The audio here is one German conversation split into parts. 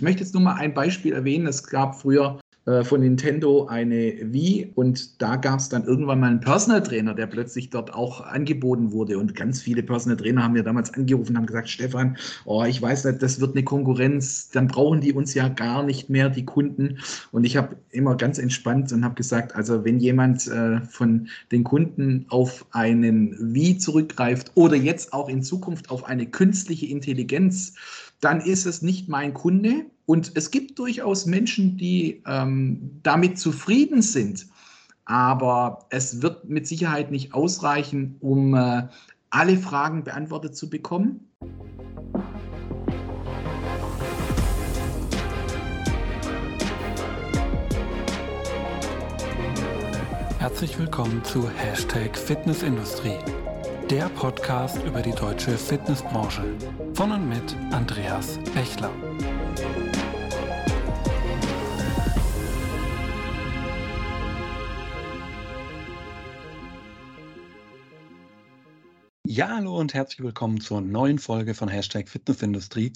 Ich möchte jetzt nur mal ein Beispiel erwähnen. Es gab früher äh, von Nintendo eine Wii und da gab es dann irgendwann mal einen Personal Trainer, der plötzlich dort auch angeboten wurde und ganz viele Personal Trainer haben mir damals angerufen und haben gesagt, Stefan, oh, ich weiß nicht, das wird eine Konkurrenz, dann brauchen die uns ja gar nicht mehr, die Kunden und ich habe immer ganz entspannt und habe gesagt, also wenn jemand äh, von den Kunden auf einen Wii zurückgreift oder jetzt auch in Zukunft auf eine künstliche Intelligenz, dann ist es nicht mein Kunde. Und es gibt durchaus Menschen, die ähm, damit zufrieden sind. Aber es wird mit Sicherheit nicht ausreichen, um äh, alle Fragen beantwortet zu bekommen. Herzlich willkommen zu Hashtag Fitnessindustrie der Podcast über die deutsche Fitnessbranche. Von und mit Andreas Bechler. Ja, hallo und herzlich willkommen zur neuen Folge von Hashtag Fitnessindustrie,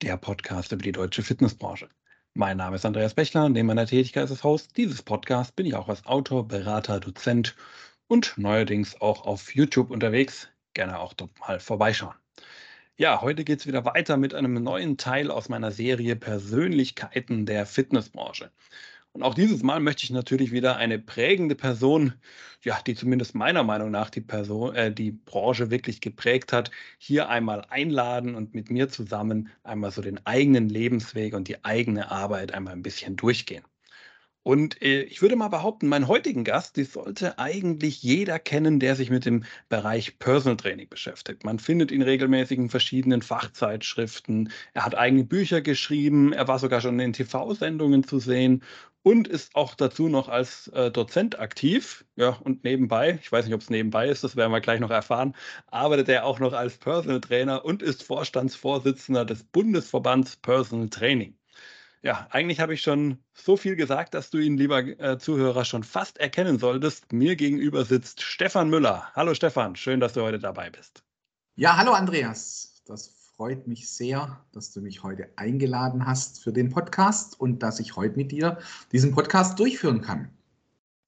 der Podcast über die deutsche Fitnessbranche. Mein Name ist Andreas Bechler, neben meiner Tätigkeit als Host dieses Podcasts bin ich auch als Autor, Berater, Dozent und neuerdings auch auf YouTube unterwegs. Gerne auch dort mal vorbeischauen. Ja, heute geht es wieder weiter mit einem neuen Teil aus meiner Serie Persönlichkeiten der Fitnessbranche. Und auch dieses Mal möchte ich natürlich wieder eine prägende Person, ja, die zumindest meiner Meinung nach die Person, äh, die Branche wirklich geprägt hat, hier einmal einladen und mit mir zusammen einmal so den eigenen Lebensweg und die eigene Arbeit einmal ein bisschen durchgehen. Und äh, ich würde mal behaupten, meinen heutigen Gast, die sollte eigentlich jeder kennen, der sich mit dem Bereich Personal Training beschäftigt. Man findet ihn regelmäßig in verschiedenen Fachzeitschriften. Er hat eigene Bücher geschrieben. Er war sogar schon in TV-Sendungen zu sehen und ist auch dazu noch als äh, Dozent aktiv. Ja, und nebenbei, ich weiß nicht, ob es nebenbei ist, das werden wir gleich noch erfahren, arbeitet er auch noch als Personal Trainer und ist Vorstandsvorsitzender des Bundesverbands Personal Training. Ja, eigentlich habe ich schon so viel gesagt, dass du ihn, lieber äh, Zuhörer, schon fast erkennen solltest. Mir gegenüber sitzt Stefan Müller. Hallo Stefan, schön, dass du heute dabei bist. Ja, hallo Andreas. Das freut mich sehr, dass du mich heute eingeladen hast für den Podcast und dass ich heute mit dir diesen Podcast durchführen kann.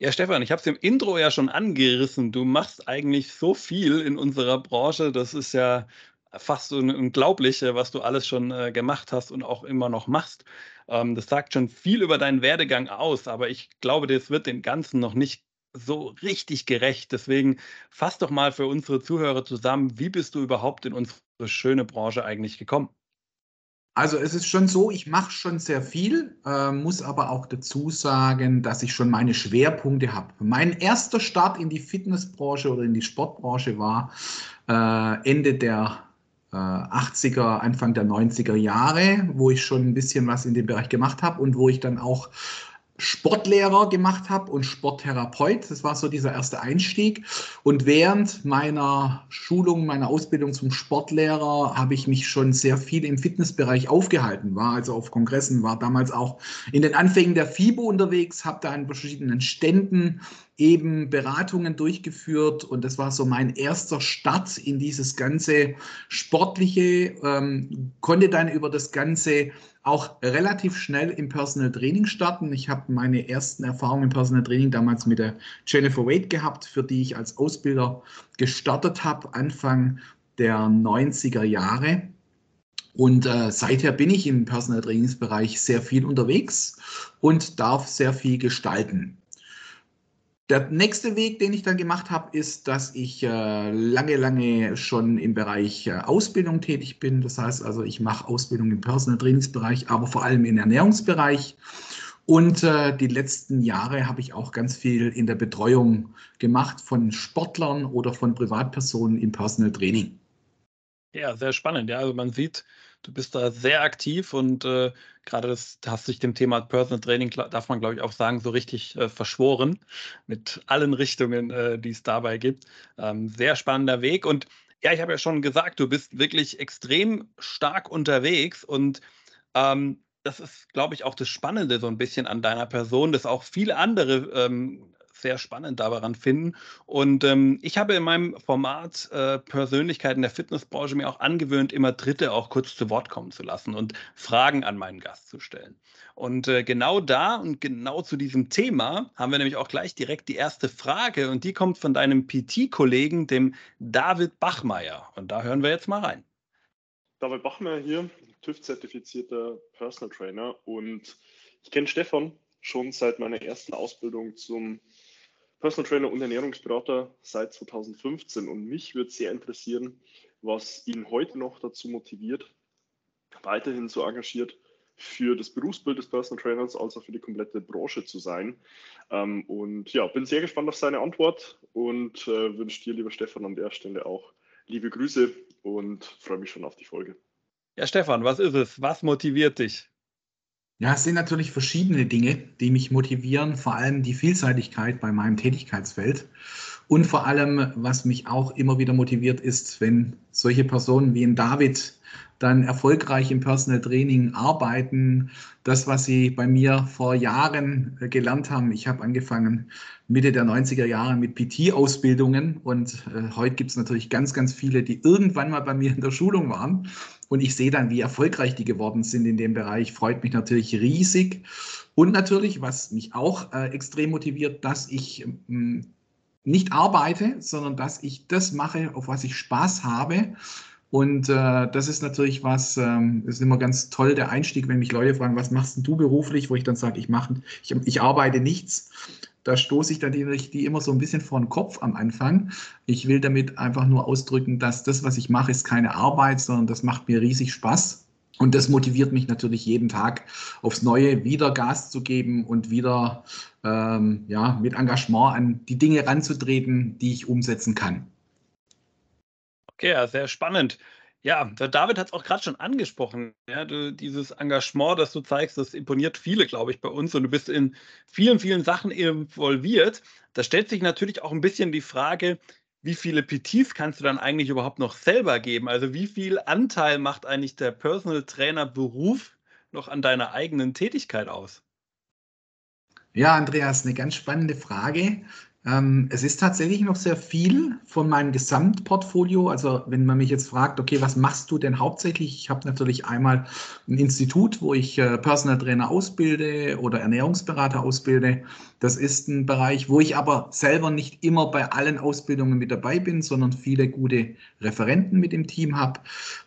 Ja, Stefan, ich habe es im Intro ja schon angerissen. Du machst eigentlich so viel in unserer Branche. Das ist ja fast so unglaublich, was du alles schon äh, gemacht hast und auch immer noch machst. Ähm, das sagt schon viel über deinen Werdegang aus, aber ich glaube, das wird dem Ganzen noch nicht so richtig gerecht. Deswegen fass doch mal für unsere Zuhörer zusammen, wie bist du überhaupt in unsere schöne Branche eigentlich gekommen? Also es ist schon so, ich mache schon sehr viel, äh, muss aber auch dazu sagen, dass ich schon meine Schwerpunkte habe. Mein erster Start in die Fitnessbranche oder in die Sportbranche war äh, Ende der 80er, äh, Anfang der 90er Jahre, wo ich schon ein bisschen was in dem Bereich gemacht habe und wo ich dann auch Sportlehrer gemacht habe und Sporttherapeut. Das war so dieser erste Einstieg. Und während meiner Schulung, meiner Ausbildung zum Sportlehrer habe ich mich schon sehr viel im Fitnessbereich aufgehalten. War also auf Kongressen, war damals auch in den Anfängen der FIBO unterwegs, habe da an verschiedenen Ständen eben Beratungen durchgeführt und das war so mein erster Start in dieses ganze Sportliche, ähm, konnte dann über das Ganze auch relativ schnell im Personal Training starten. Ich habe meine ersten Erfahrungen im Personal Training damals mit der Jennifer Wade gehabt, für die ich als Ausbilder gestartet habe, Anfang der 90er Jahre. Und äh, seither bin ich im Personal Trainingsbereich sehr viel unterwegs und darf sehr viel gestalten. Der nächste Weg, den ich dann gemacht habe, ist, dass ich äh, lange, lange schon im Bereich äh, Ausbildung tätig bin. Das heißt also, ich mache Ausbildung im Personal Trainingsbereich, aber vor allem im Ernährungsbereich. Und äh, die letzten Jahre habe ich auch ganz viel in der Betreuung gemacht von Sportlern oder von Privatpersonen im Personal Training. Ja, sehr spannend. Ja, also man sieht, Du bist da sehr aktiv und äh, gerade das hast dich dem Thema Personal Training, darf man glaube ich auch sagen, so richtig äh, verschworen mit allen Richtungen, äh, die es dabei gibt. Ähm, sehr spannender Weg und ja, ich habe ja schon gesagt, du bist wirklich extrem stark unterwegs und ähm, das ist, glaube ich, auch das Spannende so ein bisschen an deiner Person, dass auch viele andere ähm, sehr spannend daran finden. Und ähm, ich habe in meinem Format äh, Persönlichkeiten der Fitnessbranche mir auch angewöhnt, immer Dritte auch kurz zu Wort kommen zu lassen und Fragen an meinen Gast zu stellen. Und äh, genau da und genau zu diesem Thema haben wir nämlich auch gleich direkt die erste Frage und die kommt von deinem PT-Kollegen, dem David Bachmeier. Und da hören wir jetzt mal rein. David Bachmeier hier, TÜV-zertifizierter Personal Trainer und ich kenne Stefan schon seit meiner ersten Ausbildung zum Personal Trainer und Ernährungsberater seit 2015 und mich würde sehr interessieren, was ihn heute noch dazu motiviert, weiterhin so engagiert für das Berufsbild des Personal Trainers als auch für die komplette Branche zu sein. Ähm, und ja, bin sehr gespannt auf seine Antwort und äh, wünsche dir, lieber Stefan, an der Stelle auch liebe Grüße und freue mich schon auf die Folge. Ja, Stefan, was ist es? Was motiviert dich? Ja, es sind natürlich verschiedene Dinge, die mich motivieren, vor allem die Vielseitigkeit bei meinem Tätigkeitsfeld. Und vor allem, was mich auch immer wieder motiviert, ist, wenn solche Personen wie ein David dann erfolgreich im Personal Training arbeiten. Das, was sie bei mir vor Jahren äh, gelernt haben. Ich habe angefangen Mitte der 90er Jahre mit PT-Ausbildungen und äh, heute gibt es natürlich ganz, ganz viele, die irgendwann mal bei mir in der Schulung waren. Und ich sehe dann, wie erfolgreich die geworden sind in dem Bereich. Freut mich natürlich riesig. Und natürlich, was mich auch äh, extrem motiviert, dass ich ähm, nicht arbeite, sondern dass ich das mache, auf was ich Spaß habe und äh, das ist natürlich was, ähm, ist immer ganz toll, der Einstieg, wenn mich Leute fragen, was machst denn du beruflich, wo ich dann sage, ich mache, ich, ich arbeite nichts. Da stoße ich dann die, die immer so ein bisschen vor den Kopf am Anfang. Ich will damit einfach nur ausdrücken, dass das, was ich mache, ist keine Arbeit, sondern das macht mir riesig Spaß. Und das motiviert mich natürlich jeden Tag aufs Neue wieder Gas zu geben und wieder ähm, ja, mit Engagement an die Dinge ranzutreten, die ich umsetzen kann. Okay, sehr spannend. Ja, David hat es auch gerade schon angesprochen. Ja, du, dieses Engagement, das du zeigst, das imponiert viele, glaube ich, bei uns. Und du bist in vielen, vielen Sachen involviert. Da stellt sich natürlich auch ein bisschen die Frage, wie viele PTs kannst du dann eigentlich überhaupt noch selber geben? Also wie viel Anteil macht eigentlich der Personal Trainer Beruf noch an deiner eigenen Tätigkeit aus? Ja, Andreas, eine ganz spannende Frage. Ähm, es ist tatsächlich noch sehr viel von meinem Gesamtportfolio. Also wenn man mich jetzt fragt, okay, was machst du denn hauptsächlich? Ich habe natürlich einmal ein Institut, wo ich äh, Personal Trainer ausbilde oder Ernährungsberater ausbilde. Das ist ein Bereich, wo ich aber selber nicht immer bei allen Ausbildungen mit dabei bin, sondern viele gute Referenten mit im Team habe.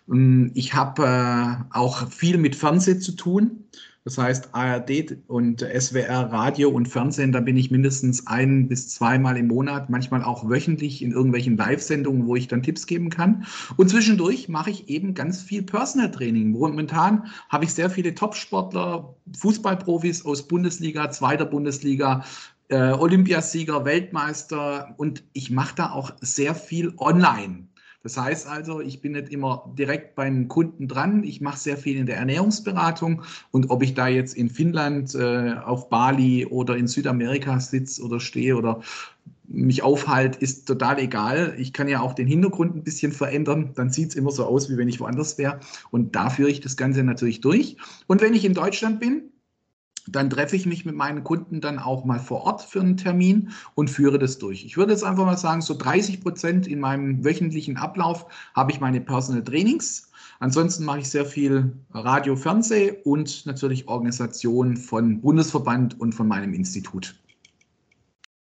Ähm, ich habe äh, auch viel mit Fernsehen zu tun. Das heißt, ARD und SWR Radio und Fernsehen, da bin ich mindestens ein bis zweimal im Monat, manchmal auch wöchentlich in irgendwelchen Live-Sendungen, wo ich dann Tipps geben kann. Und zwischendurch mache ich eben ganz viel Personal Training. Momentan habe ich sehr viele Top-Sportler, Fußballprofis aus Bundesliga, zweiter Bundesliga, äh, Olympiasieger, Weltmeister und ich mache da auch sehr viel online. Das heißt also, ich bin nicht immer direkt beim Kunden dran. Ich mache sehr viel in der Ernährungsberatung. Und ob ich da jetzt in Finnland, äh, auf Bali oder in Südamerika sitze oder stehe oder mich aufhalte, ist total egal. Ich kann ja auch den Hintergrund ein bisschen verändern. Dann sieht es immer so aus, wie wenn ich woanders wäre. Und da führe ich das Ganze natürlich durch. Und wenn ich in Deutschland bin, dann treffe ich mich mit meinen Kunden dann auch mal vor Ort für einen Termin und führe das durch. Ich würde jetzt einfach mal sagen, so 30 Prozent in meinem wöchentlichen Ablauf habe ich meine Personal Trainings. Ansonsten mache ich sehr viel Radio, Fernseh und natürlich Organisation von Bundesverband und von meinem Institut.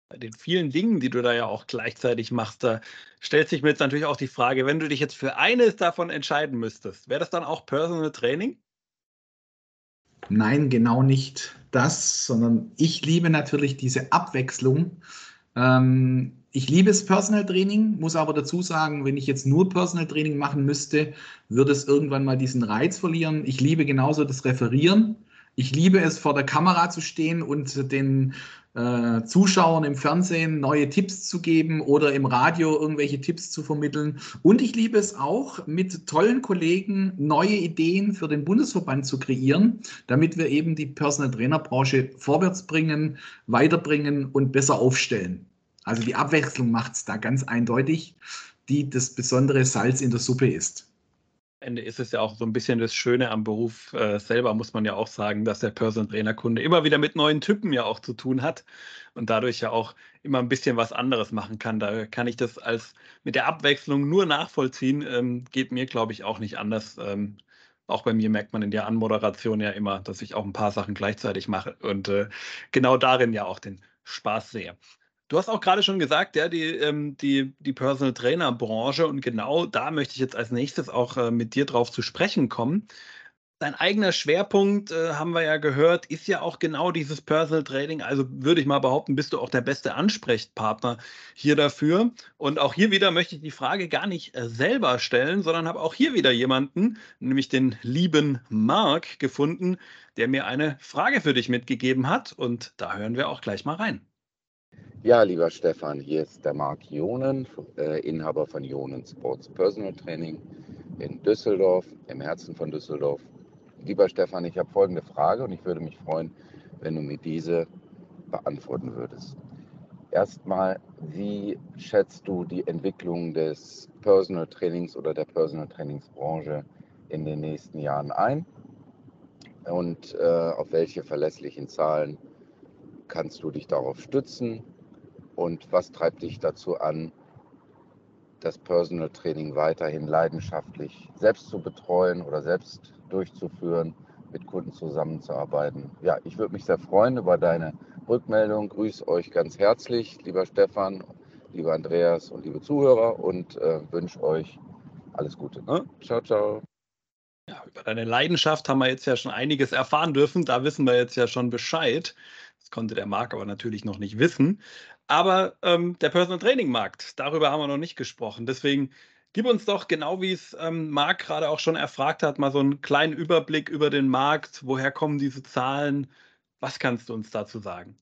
Bei den vielen Dingen, die du da ja auch gleichzeitig machst, da stellt sich mir jetzt natürlich auch die Frage, wenn du dich jetzt für eines davon entscheiden müsstest, wäre das dann auch Personal Training? Nein, genau nicht das, sondern ich liebe natürlich diese Abwechslung. Ähm, ich liebe es Personal Training, muss aber dazu sagen, wenn ich jetzt nur Personal Training machen müsste, würde es irgendwann mal diesen Reiz verlieren. Ich liebe genauso das Referieren. Ich liebe es, vor der Kamera zu stehen und den äh, Zuschauern im Fernsehen neue Tipps zu geben oder im Radio irgendwelche Tipps zu vermitteln. Und ich liebe es auch, mit tollen Kollegen neue Ideen für den Bundesverband zu kreieren, damit wir eben die Personal Trainer Branche vorwärts bringen, weiterbringen und besser aufstellen. Also die Abwechslung macht es da ganz eindeutig, die das besondere Salz in der Suppe ist. Ende ist es ja auch so ein bisschen das Schöne am Beruf äh, selber, muss man ja auch sagen, dass der Personal Trainer Kunde immer wieder mit neuen Typen ja auch zu tun hat und dadurch ja auch immer ein bisschen was anderes machen kann. Da kann ich das als mit der Abwechslung nur nachvollziehen. Ähm, geht mir, glaube ich, auch nicht anders. Ähm, auch bei mir merkt man in der Anmoderation ja immer, dass ich auch ein paar Sachen gleichzeitig mache und äh, genau darin ja auch den Spaß sehe. Du hast auch gerade schon gesagt, ja, die, ähm, die, die Personal Trainer Branche und genau da möchte ich jetzt als nächstes auch äh, mit dir drauf zu sprechen kommen. Dein eigener Schwerpunkt, äh, haben wir ja gehört, ist ja auch genau dieses Personal Training. Also würde ich mal behaupten, bist du auch der beste Ansprechpartner hier dafür. Und auch hier wieder möchte ich die Frage gar nicht äh, selber stellen, sondern habe auch hier wieder jemanden, nämlich den lieben Marc, gefunden, der mir eine Frage für dich mitgegeben hat. Und da hören wir auch gleich mal rein. Ja, lieber Stefan, hier ist der Marc Jonen, äh, Inhaber von Jonen Sports Personal Training in Düsseldorf, im Herzen von Düsseldorf. Lieber Stefan, ich habe folgende Frage und ich würde mich freuen, wenn du mir diese beantworten würdest. Erstmal, wie schätzt du die Entwicklung des Personal Trainings oder der Personal Trainingsbranche in den nächsten Jahren ein? Und äh, auf welche verlässlichen Zahlen kannst du dich darauf stützen? Und was treibt dich dazu an, das Personal Training weiterhin leidenschaftlich selbst zu betreuen oder selbst durchzuführen, mit Kunden zusammenzuarbeiten? Ja, ich würde mich sehr freuen über deine Rückmeldung. Grüße euch ganz herzlich, lieber Stefan, lieber Andreas und liebe Zuhörer und äh, wünsche euch alles Gute. Ne? Ciao, ciao. Ja, über deine Leidenschaft haben wir jetzt ja schon einiges erfahren dürfen. Da wissen wir jetzt ja schon Bescheid. Das konnte der Marc aber natürlich noch nicht wissen. Aber ähm, der Personal Training Markt, darüber haben wir noch nicht gesprochen. Deswegen gib uns doch, genau wie es ähm, Marc gerade auch schon erfragt hat, mal so einen kleinen Überblick über den Markt. Woher kommen diese Zahlen? Was kannst du uns dazu sagen?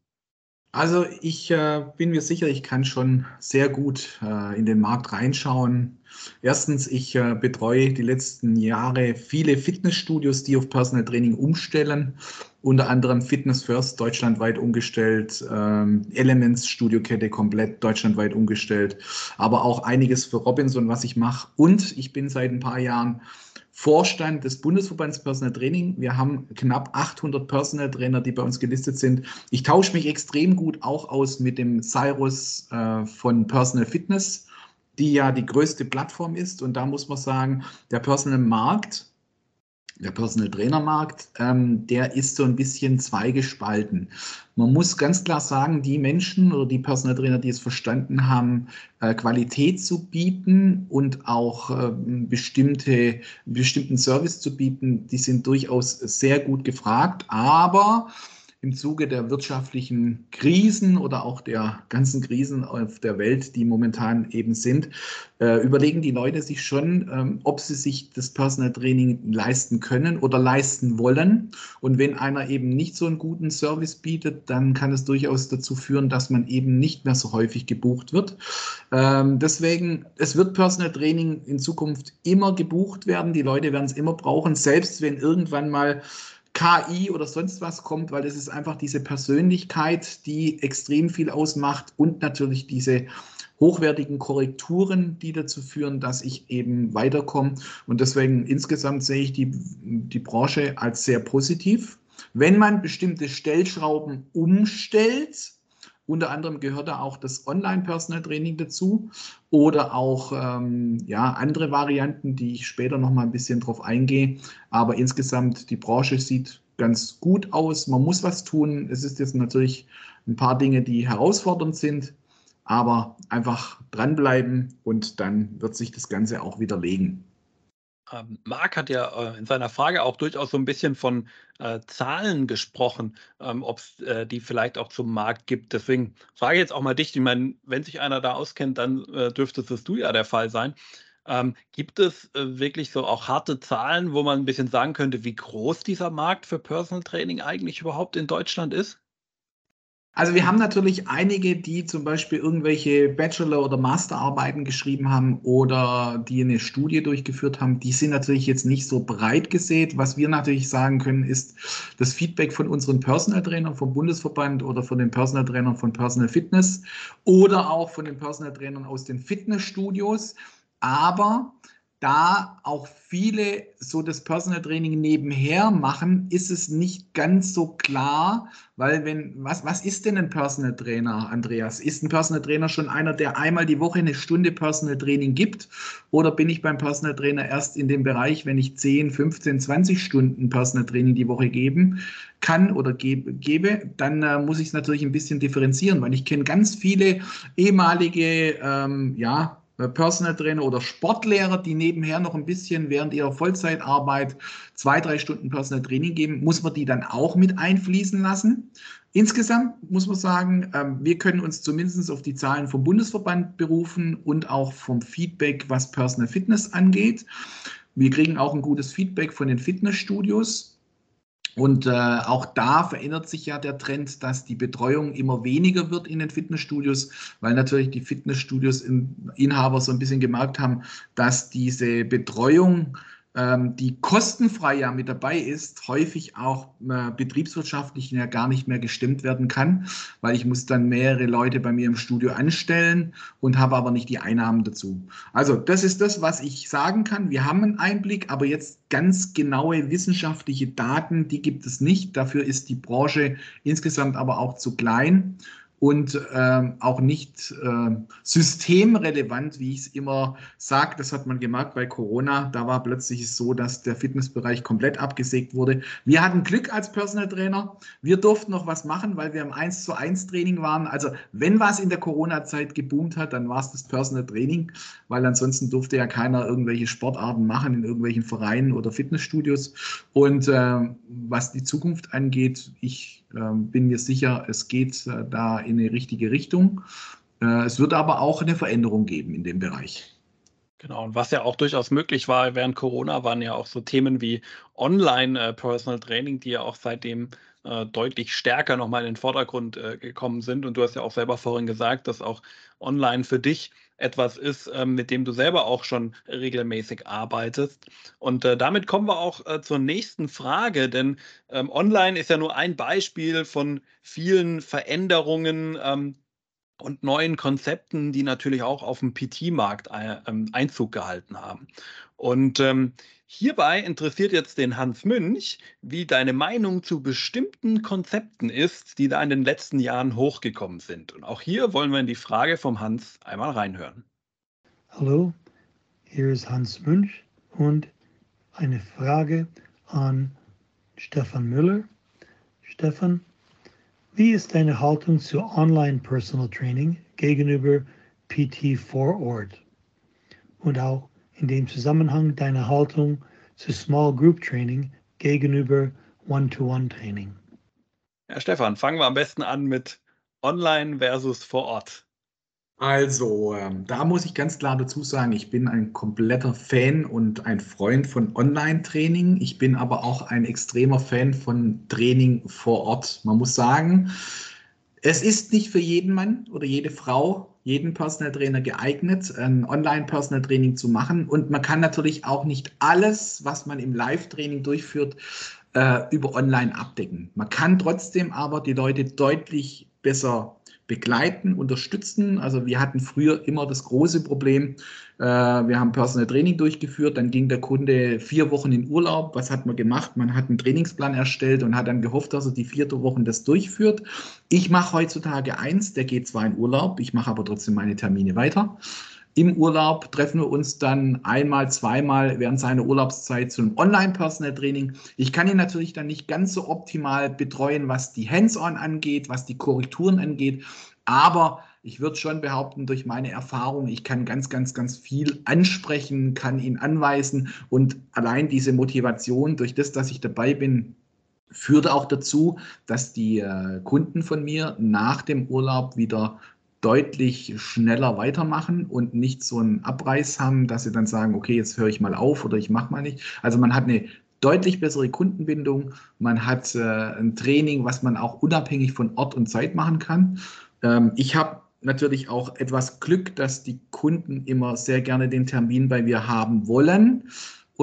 Also ich äh, bin mir sicher, ich kann schon sehr gut äh, in den Markt reinschauen. Erstens, ich äh, betreue die letzten Jahre viele Fitnessstudios, die auf Personal Training umstellen. Unter anderem Fitness First deutschlandweit umgestellt, ähm, Elements Studiokette komplett deutschlandweit umgestellt, aber auch einiges für Robinson, was ich mache. Und ich bin seit ein paar Jahren Vorstand des Bundesverbands Personal Training. Wir haben knapp 800 Personal Trainer, die bei uns gelistet sind. Ich tausche mich extrem gut auch aus mit dem Cyrus äh, von Personal Fitness, die ja die größte Plattform ist. Und da muss man sagen, der Personal Markt der Personal Trainer Markt, ähm, der ist so ein bisschen zweigespalten. Man muss ganz klar sagen, die Menschen oder die Personal Trainer, die es verstanden haben, äh, Qualität zu bieten und auch äh, bestimmte, bestimmten Service zu bieten, die sind durchaus sehr gut gefragt. Aber im Zuge der wirtschaftlichen Krisen oder auch der ganzen Krisen auf der Welt, die momentan eben sind, äh, überlegen die Leute sich schon, ähm, ob sie sich das Personal Training leisten können oder leisten wollen. Und wenn einer eben nicht so einen guten Service bietet, dann kann es durchaus dazu führen, dass man eben nicht mehr so häufig gebucht wird. Ähm, deswegen, es wird Personal Training in Zukunft immer gebucht werden. Die Leute werden es immer brauchen, selbst wenn irgendwann mal KI oder sonst was kommt, weil es ist einfach diese Persönlichkeit, die extrem viel ausmacht und natürlich diese hochwertigen Korrekturen, die dazu führen, dass ich eben weiterkomme. Und deswegen insgesamt sehe ich die, die Branche als sehr positiv. Wenn man bestimmte Stellschrauben umstellt, unter anderem gehört da auch das Online-Personal-Training dazu oder auch ähm, ja, andere Varianten, die ich später noch mal ein bisschen drauf eingehe. Aber insgesamt, die Branche sieht ganz gut aus. Man muss was tun. Es ist jetzt natürlich ein paar Dinge, die herausfordernd sind, aber einfach dranbleiben und dann wird sich das Ganze auch wieder legen. Ähm, Marc hat ja äh, in seiner Frage auch durchaus so ein bisschen von äh, Zahlen gesprochen, ähm, ob es äh, die vielleicht auch zum Markt gibt. Deswegen frage ich jetzt auch mal dich. Ich meine, wenn sich einer da auskennt, dann äh, dürftest es du ja der Fall sein. Ähm, gibt es äh, wirklich so auch harte Zahlen, wo man ein bisschen sagen könnte, wie groß dieser Markt für Personal Training eigentlich überhaupt in Deutschland ist? Also wir haben natürlich einige, die zum Beispiel irgendwelche Bachelor- oder Masterarbeiten geschrieben haben oder die eine Studie durchgeführt haben. Die sind natürlich jetzt nicht so breit gesät. Was wir natürlich sagen können, ist das Feedback von unseren Personal Trainern vom Bundesverband oder von den Personal Trainern von Personal Fitness oder auch von den Personal Trainern aus den Fitnessstudios. Aber da auch viele so das Personal Training nebenher machen, ist es nicht ganz so klar, weil wenn, was, was ist denn ein Personal Trainer, Andreas? Ist ein Personal Trainer schon einer, der einmal die Woche eine Stunde Personal Training gibt? Oder bin ich beim Personal Trainer erst in dem Bereich, wenn ich 10, 15, 20 Stunden Personal Training die Woche geben kann oder gebe, gebe dann äh, muss ich es natürlich ein bisschen differenzieren, weil ich kenne ganz viele ehemalige, ähm, ja, Personal Trainer oder Sportlehrer, die nebenher noch ein bisschen während ihrer Vollzeitarbeit zwei, drei Stunden Personal Training geben, muss man die dann auch mit einfließen lassen. Insgesamt muss man sagen, ähm, wir können uns zumindest auf die Zahlen vom Bundesverband berufen und auch vom Feedback, was Personal Fitness angeht. Wir kriegen auch ein gutes Feedback von den Fitnessstudios. Und äh, auch da verändert sich ja der Trend, dass die Betreuung immer weniger wird in den Fitnessstudios, weil natürlich die Fitnessstudios Inhaber so ein bisschen gemerkt haben, dass diese Betreuung ähm, die kostenfrei ja mit dabei ist, häufig auch äh, betriebswirtschaftlich ja gar nicht mehr gestemmt werden kann, weil ich muss dann mehrere Leute bei mir im Studio anstellen und habe aber nicht die Einnahmen dazu. Also das ist das, was ich sagen kann. Wir haben einen Einblick, aber jetzt ganz genaue wissenschaftliche Daten, die gibt es nicht. Dafür ist die Branche insgesamt aber auch zu klein und äh, auch nicht äh, systemrelevant, wie ich es immer sage. Das hat man gemerkt bei Corona. Da war plötzlich so, dass der Fitnessbereich komplett abgesägt wurde. Wir hatten Glück als Personal Trainer. Wir durften noch was machen, weil wir im 1 zu 1 Training waren. Also wenn was in der Corona-Zeit geboomt hat, dann war es das Personal Training, weil ansonsten durfte ja keiner irgendwelche Sportarten machen in irgendwelchen Vereinen oder Fitnessstudios. Und äh, was die Zukunft angeht, ich ähm, bin mir sicher, es geht äh, da in eine richtige Richtung. Äh, es wird aber auch eine Veränderung geben in dem Bereich. Genau, und was ja auch durchaus möglich war während Corona, waren ja auch so Themen wie Online-Personal äh, Training, die ja auch seitdem äh, deutlich stärker nochmal in den Vordergrund äh, gekommen sind. Und du hast ja auch selber vorhin gesagt, dass auch online für dich etwas ist, ähm, mit dem du selber auch schon regelmäßig arbeitest. Und äh, damit kommen wir auch äh, zur nächsten Frage, denn ähm, online ist ja nur ein Beispiel von vielen Veränderungen, ähm, und neuen Konzepten, die natürlich auch auf dem PT-Markt äh, ähm, Einzug gehalten haben. Und ähm, hierbei interessiert jetzt den Hans Münch, wie deine Meinung zu bestimmten Konzepten ist, die da in den letzten Jahren hochgekommen sind. Und auch hier wollen wir in die Frage vom Hans einmal reinhören. Hallo, hier ist Hans Münch und eine Frage an Stefan Müller. Stefan, wie ist deine Haltung zu Online Personal Training gegenüber PT vor Ort? Und auch in dem Zusammenhang deine Haltung zu Small Group Training gegenüber One-to-One Training? Ja, Stefan, fangen wir am besten an mit Online versus vor Ort. Also, ähm, da muss ich ganz klar dazu sagen, ich bin ein kompletter Fan und ein Freund von Online-Training. Ich bin aber auch ein extremer Fan von Training vor Ort. Man muss sagen, es ist nicht für jeden Mann oder jede Frau, jeden Personal Trainer geeignet, ein Online-Personal Training zu machen. Und man kann natürlich auch nicht alles, was man im Live-Training durchführt, äh, über Online abdecken. Man kann trotzdem aber die Leute deutlich besser begleiten, unterstützen. Also wir hatten früher immer das große Problem, äh, wir haben Personal Training durchgeführt, dann ging der Kunde vier Wochen in Urlaub. Was hat man gemacht? Man hat einen Trainingsplan erstellt und hat dann gehofft, dass er die vierte Woche das durchführt. Ich mache heutzutage eins, der geht zwar in Urlaub, ich mache aber trotzdem meine Termine weiter. Im Urlaub treffen wir uns dann einmal, zweimal während seiner Urlaubszeit zu einem Online-Personal-Training. Ich kann ihn natürlich dann nicht ganz so optimal betreuen, was die Hands-on angeht, was die Korrekturen angeht. Aber ich würde schon behaupten, durch meine Erfahrung, ich kann ganz, ganz, ganz viel ansprechen, kann ihn anweisen und allein diese Motivation durch das, dass ich dabei bin, führt auch dazu, dass die äh, Kunden von mir nach dem Urlaub wieder deutlich schneller weitermachen und nicht so einen Abreiß haben, dass sie dann sagen, okay, jetzt höre ich mal auf oder ich mache mal nicht. Also man hat eine deutlich bessere Kundenbindung, man hat äh, ein Training, was man auch unabhängig von Ort und Zeit machen kann. Ähm, ich habe natürlich auch etwas Glück, dass die Kunden immer sehr gerne den Termin bei mir haben wollen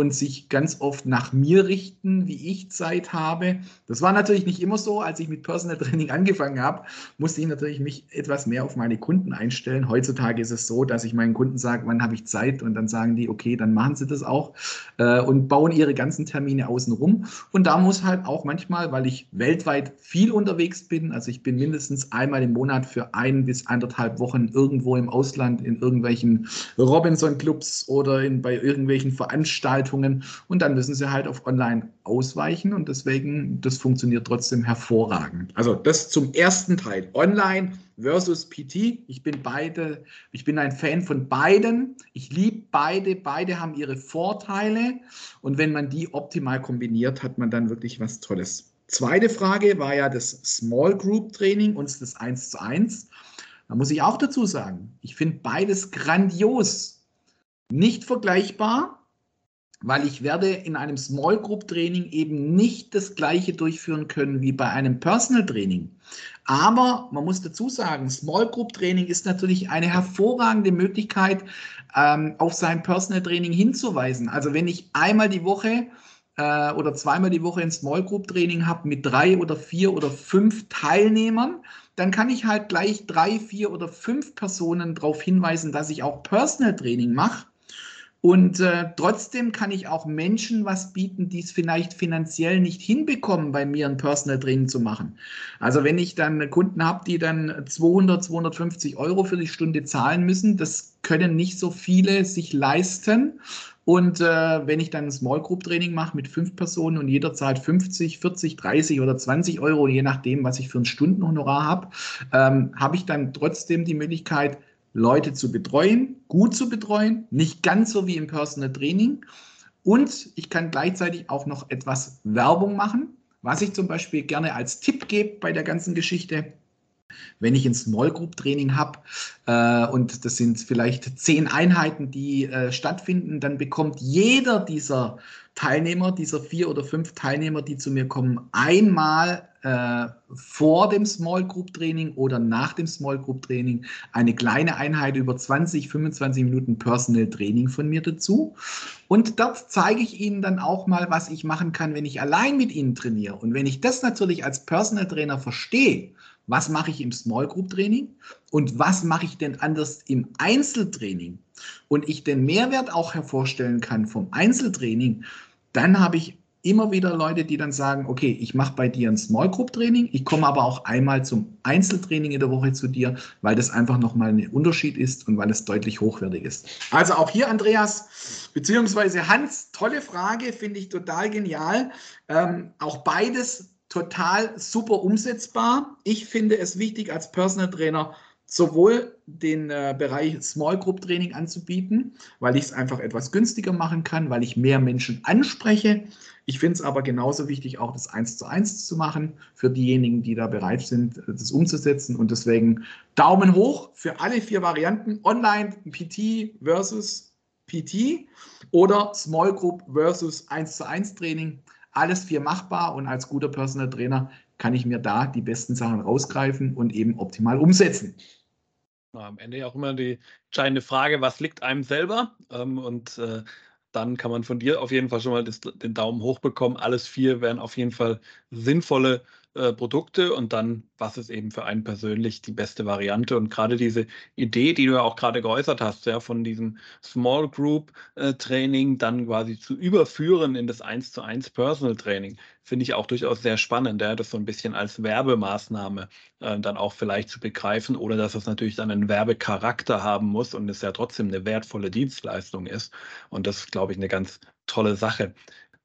und sich ganz oft nach mir richten, wie ich Zeit habe. Das war natürlich nicht immer so. Als ich mit Personal Training angefangen habe, musste ich natürlich mich etwas mehr auf meine Kunden einstellen. Heutzutage ist es so, dass ich meinen Kunden sage, wann habe ich Zeit und dann sagen die, okay, dann machen sie das auch äh, und bauen ihre ganzen Termine außen rum. Und da muss halt auch manchmal, weil ich weltweit viel unterwegs bin, also ich bin mindestens einmal im Monat für ein bis anderthalb Wochen irgendwo im Ausland in irgendwelchen Robinson-Clubs oder in, bei irgendwelchen Veranstaltungen und dann müssen sie halt auf Online ausweichen und deswegen, das funktioniert trotzdem hervorragend. Also das zum ersten Teil, Online versus PT. Ich bin beide, ich bin ein Fan von beiden. Ich liebe beide, beide haben ihre Vorteile und wenn man die optimal kombiniert, hat man dann wirklich was Tolles. Zweite Frage war ja das Small Group Training und das 1 zu 1. Da muss ich auch dazu sagen, ich finde beides grandios. Nicht vergleichbar, weil ich werde in einem Small Group Training eben nicht das gleiche durchführen können wie bei einem Personal Training. Aber man muss dazu sagen, Small Group Training ist natürlich eine hervorragende Möglichkeit, ähm, auf sein Personal Training hinzuweisen. Also wenn ich einmal die Woche äh, oder zweimal die Woche ein Small Group Training habe mit drei oder vier oder fünf Teilnehmern, dann kann ich halt gleich drei, vier oder fünf Personen darauf hinweisen, dass ich auch Personal Training mache. Und äh, trotzdem kann ich auch Menschen was bieten, die es vielleicht finanziell nicht hinbekommen, bei mir ein Personal Training zu machen. Also wenn ich dann Kunden habe, die dann 200, 250 Euro für die Stunde zahlen müssen, das können nicht so viele sich leisten. Und äh, wenn ich dann ein Small Group Training mache mit fünf Personen und jeder zahlt 50, 40, 30 oder 20 Euro, je nachdem, was ich für ein Stundenhonorar habe, ähm, habe ich dann trotzdem die Möglichkeit, Leute zu betreuen, gut zu betreuen, nicht ganz so wie im Personal Training. Und ich kann gleichzeitig auch noch etwas Werbung machen, was ich zum Beispiel gerne als Tipp gebe bei der ganzen Geschichte. Wenn ich ein Small Group Training habe äh, und das sind vielleicht zehn Einheiten, die äh, stattfinden, dann bekommt jeder dieser Teilnehmer, dieser vier oder fünf Teilnehmer, die zu mir kommen, einmal äh, vor dem Small Group Training oder nach dem Small Group Training eine kleine Einheit über 20, 25 Minuten Personal Training von mir dazu. Und dort zeige ich Ihnen dann auch mal, was ich machen kann, wenn ich allein mit Ihnen trainiere. Und wenn ich das natürlich als Personal Trainer verstehe, was mache ich im Small Group Training und was mache ich denn anders im Einzeltraining und ich den Mehrwert auch hervorstellen kann vom Einzeltraining, dann habe ich immer wieder Leute, die dann sagen, okay, ich mache bei dir ein Small Group Training, ich komme aber auch einmal zum Einzeltraining in der Woche zu dir, weil das einfach nochmal ein Unterschied ist und weil es deutlich hochwertig ist. Also auch hier, Andreas, beziehungsweise Hans, tolle Frage, finde ich total genial. Ähm, auch beides total super umsetzbar. Ich finde es wichtig als Personal Trainer, sowohl den äh, Bereich Small Group Training anzubieten, weil ich es einfach etwas günstiger machen kann, weil ich mehr Menschen anspreche. Ich finde es aber genauso wichtig, auch das eins zu eins zu machen für diejenigen, die da bereit sind, das umzusetzen. Und deswegen Daumen hoch für alle vier Varianten: Online PT versus PT oder Small Group versus eins zu eins Training. Alles vier machbar und als guter Personal Trainer kann ich mir da die besten Sachen rausgreifen und eben optimal umsetzen. Am Ende auch immer die entscheidende Frage, was liegt einem selber? Ähm, und äh, dann kann man von dir auf jeden Fall schon mal den Daumen hoch bekommen. Alles vier wären auf jeden Fall sinnvolle äh, Produkte und dann, was ist eben für einen persönlich die beste Variante. Und gerade diese Idee, die du ja auch gerade geäußert hast, ja, von diesem Small Group äh, Training dann quasi zu überführen in das 1 zu 1 Personal Training, finde ich auch durchaus sehr spannend, ja, das so ein bisschen als Werbemaßnahme äh, dann auch vielleicht zu begreifen, oder dass es natürlich dann einen Werbecharakter haben muss und es ja trotzdem eine wertvolle Dienstleistung ist. Und das ist, glaube ich, eine ganz tolle Sache.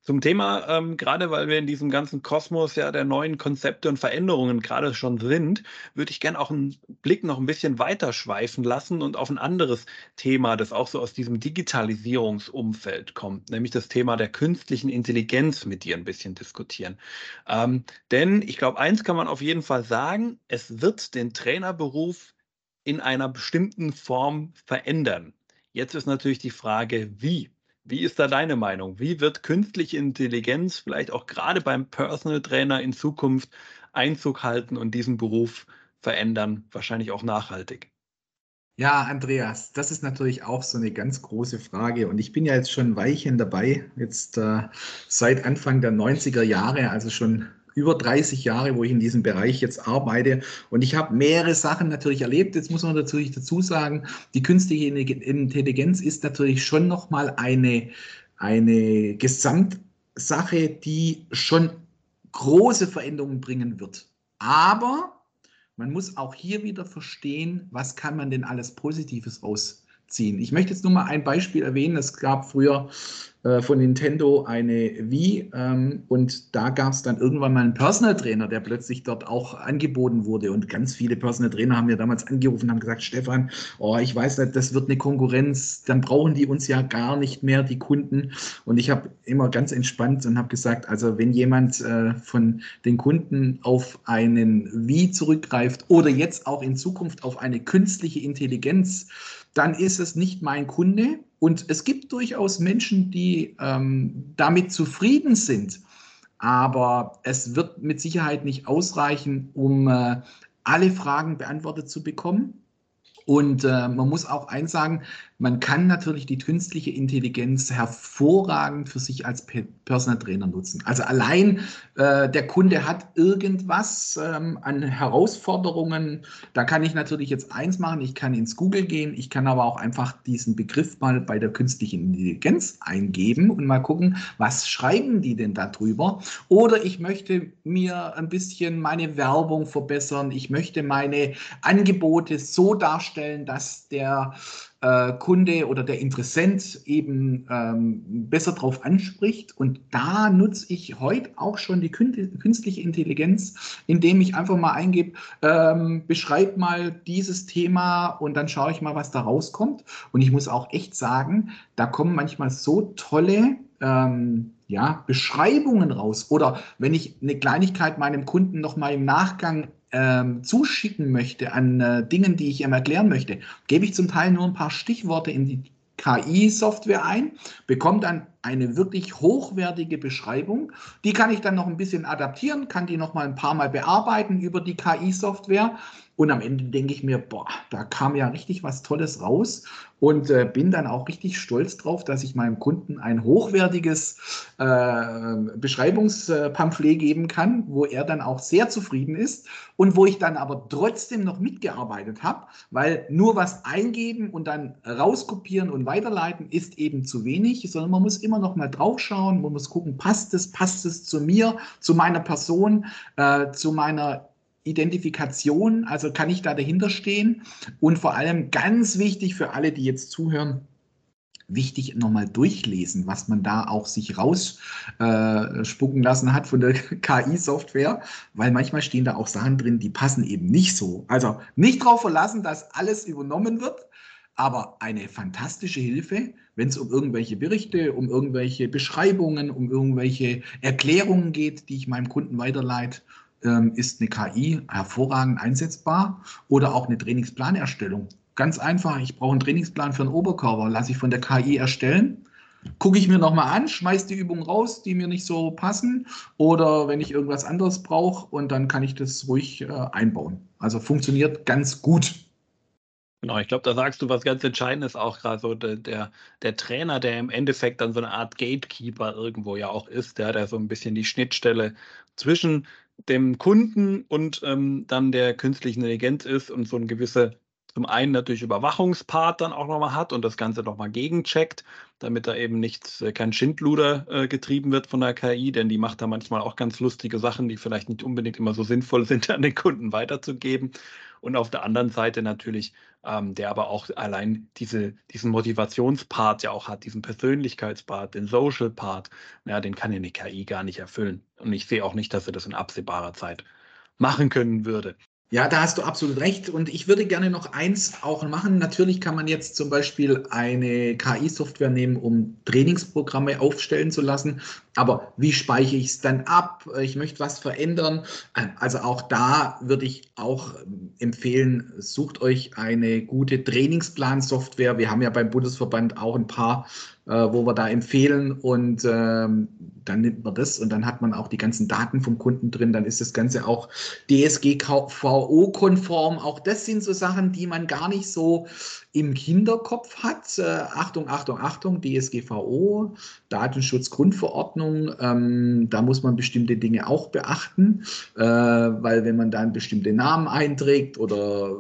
Zum Thema, ähm, gerade weil wir in diesem ganzen Kosmos ja der neuen Konzepte und Veränderungen gerade schon sind, würde ich gerne auch einen Blick noch ein bisschen weiter schweifen lassen und auf ein anderes Thema, das auch so aus diesem Digitalisierungsumfeld kommt, nämlich das Thema der künstlichen Intelligenz mit dir ein bisschen diskutieren. Ähm, denn ich glaube, eins kann man auf jeden Fall sagen, es wird den Trainerberuf in einer bestimmten Form verändern. Jetzt ist natürlich die Frage, wie. Wie ist da deine Meinung? Wie wird künstliche Intelligenz vielleicht auch gerade beim Personal Trainer in Zukunft Einzug halten und diesen Beruf verändern, wahrscheinlich auch nachhaltig? Ja, Andreas, das ist natürlich auch so eine ganz große Frage. Und ich bin ja jetzt schon ein Weilchen dabei, jetzt äh, seit Anfang der 90er Jahre, also schon über 30 Jahre, wo ich in diesem Bereich jetzt arbeite. Und ich habe mehrere Sachen natürlich erlebt. Jetzt muss man natürlich dazu sagen, die künstliche Intelligenz ist natürlich schon nochmal eine, eine Gesamtsache, die schon große Veränderungen bringen wird. Aber man muss auch hier wieder verstehen, was kann man denn alles Positives rausziehen. Ich möchte jetzt nur mal ein Beispiel erwähnen. Es gab früher äh, von Nintendo eine Wii ähm, und da gab es dann irgendwann mal einen Personal Trainer, der plötzlich dort auch angeboten wurde und ganz viele Personal Trainer haben mir damals angerufen und haben gesagt, Stefan, oh, ich weiß nicht, das wird eine Konkurrenz, dann brauchen die uns ja gar nicht mehr, die Kunden und ich habe immer ganz entspannt und habe gesagt, also wenn jemand äh, von den Kunden auf einen Wii zurückgreift oder jetzt auch in Zukunft auf eine künstliche Intelligenz, dann ist es nicht mein Kunde. Und es gibt durchaus Menschen, die ähm, damit zufrieden sind. Aber es wird mit Sicherheit nicht ausreichen, um äh, alle Fragen beantwortet zu bekommen. Und äh, man muss auch eins sagen, man kann natürlich die künstliche Intelligenz hervorragend für sich als Personal Trainer nutzen. Also allein äh, der Kunde hat irgendwas ähm, an Herausforderungen. Da kann ich natürlich jetzt eins machen. Ich kann ins Google gehen. Ich kann aber auch einfach diesen Begriff mal bei der künstlichen Intelligenz eingeben und mal gucken, was schreiben die denn darüber? Oder ich möchte mir ein bisschen meine Werbung verbessern. Ich möchte meine Angebote so darstellen, dass der äh, Kunde oder der Interessent eben ähm, besser drauf anspricht. Und da nutze ich heute auch schon die künstliche Intelligenz, indem ich einfach mal eingebe, ähm, beschreib mal dieses Thema und dann schaue ich mal, was da rauskommt. Und ich muss auch echt sagen, da kommen manchmal so tolle ähm, ja, Beschreibungen raus. Oder wenn ich eine Kleinigkeit meinem Kunden noch mal im Nachgang ähm, zuschicken möchte an äh, Dingen, die ich ihm erklären möchte, gebe ich zum Teil nur ein paar Stichworte in die KI-Software ein, bekomme dann eine wirklich hochwertige Beschreibung. Die kann ich dann noch ein bisschen adaptieren, kann die noch mal ein paar Mal bearbeiten über die KI-Software und am Ende denke ich mir, boah, da kam ja richtig was Tolles raus und äh, bin dann auch richtig stolz drauf, dass ich meinem Kunden ein hochwertiges äh, Beschreibungspamphlet geben kann, wo er dann auch sehr zufrieden ist und wo ich dann aber trotzdem noch mitgearbeitet habe, weil nur was eingeben und dann rauskopieren und weiterleiten ist eben zu wenig, sondern man muss immer noch mal drauf schauen, man muss gucken, passt es, passt es zu mir, zu meiner Person, äh, zu meiner Identifikation, also kann ich da dahinter stehen? Und vor allem ganz wichtig für alle, die jetzt zuhören, wichtig nochmal durchlesen, was man da auch sich rausspucken äh, lassen hat von der KI-Software, weil manchmal stehen da auch Sachen drin, die passen eben nicht so. Also nicht darauf verlassen, dass alles übernommen wird, aber eine fantastische Hilfe, wenn es um irgendwelche Berichte, um irgendwelche Beschreibungen, um irgendwelche Erklärungen geht, die ich meinem Kunden weiterleite ähm, ist eine KI hervorragend einsetzbar oder auch eine Trainingsplanerstellung. Ganz einfach, ich brauche einen Trainingsplan für einen Oberkörper, lasse ich von der KI erstellen, gucke ich mir nochmal an, schmeiße die Übungen raus, die mir nicht so passen oder wenn ich irgendwas anderes brauche und dann kann ich das ruhig äh, einbauen. Also funktioniert ganz gut. Genau, ich glaube, da sagst du was ganz Entscheidendes auch gerade so, der, der, Trainer, der im Endeffekt dann so eine Art Gatekeeper irgendwo ja auch ist, der, der so ein bisschen die Schnittstelle zwischen dem Kunden und ähm, dann der künstlichen Intelligenz ist und so ein gewisse, zum einen natürlich Überwachungspart dann auch nochmal hat und das Ganze nochmal gegencheckt, damit da eben nichts, äh, kein Schindluder äh, getrieben wird von der KI, denn die macht da manchmal auch ganz lustige Sachen, die vielleicht nicht unbedingt immer so sinnvoll sind, an den Kunden weiterzugeben. Und auf der anderen Seite natürlich, ähm, der aber auch allein diese, diesen Motivationspart ja auch hat, diesen Persönlichkeitspart, den Social Part, ja, den kann ja eine KI gar nicht erfüllen. Und ich sehe auch nicht, dass er das in absehbarer Zeit machen können würde. Ja, da hast du absolut recht. Und ich würde gerne noch eins auch machen. Natürlich kann man jetzt zum Beispiel eine KI-Software nehmen, um Trainingsprogramme aufstellen zu lassen. Aber wie speichere ich es dann ab? Ich möchte was verändern. Also auch da würde ich auch empfehlen, sucht euch eine gute Trainingsplan-Software. Wir haben ja beim Bundesverband auch ein paar äh, wo wir da empfehlen und ähm, dann nimmt man das und dann hat man auch die ganzen Daten vom Kunden drin, dann ist das Ganze auch DSGVO-konform. Auch das sind so Sachen, die man gar nicht so im Hinterkopf hat. Äh, Achtung, Achtung, Achtung, DSGVO, Datenschutzgrundverordnung, ähm, da muss man bestimmte Dinge auch beachten, äh, weil wenn man dann bestimmte Namen einträgt oder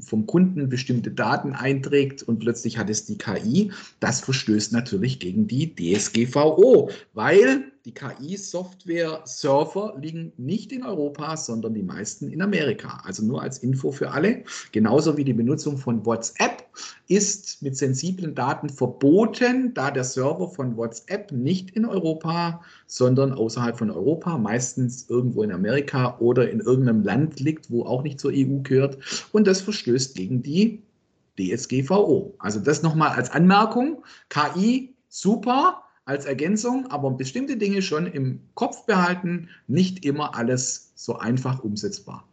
vom Kunden bestimmte Daten einträgt und plötzlich hat es die KI, das verstößt natürlich gegen die DSGVO, weil die KI-Software-Server liegen nicht in Europa, sondern die meisten in Amerika. Also nur als Info für alle. Genauso wie die Benutzung von WhatsApp ist mit sensiblen Daten verboten, da der Server von WhatsApp nicht in Europa, sondern außerhalb von Europa, meistens irgendwo in Amerika oder in irgendeinem Land liegt, wo auch nicht zur EU gehört. Und das verstößt gegen die DSGVO. Also das nochmal als Anmerkung. KI super als Ergänzung, aber bestimmte Dinge schon im Kopf behalten, nicht immer alles so einfach umsetzbar.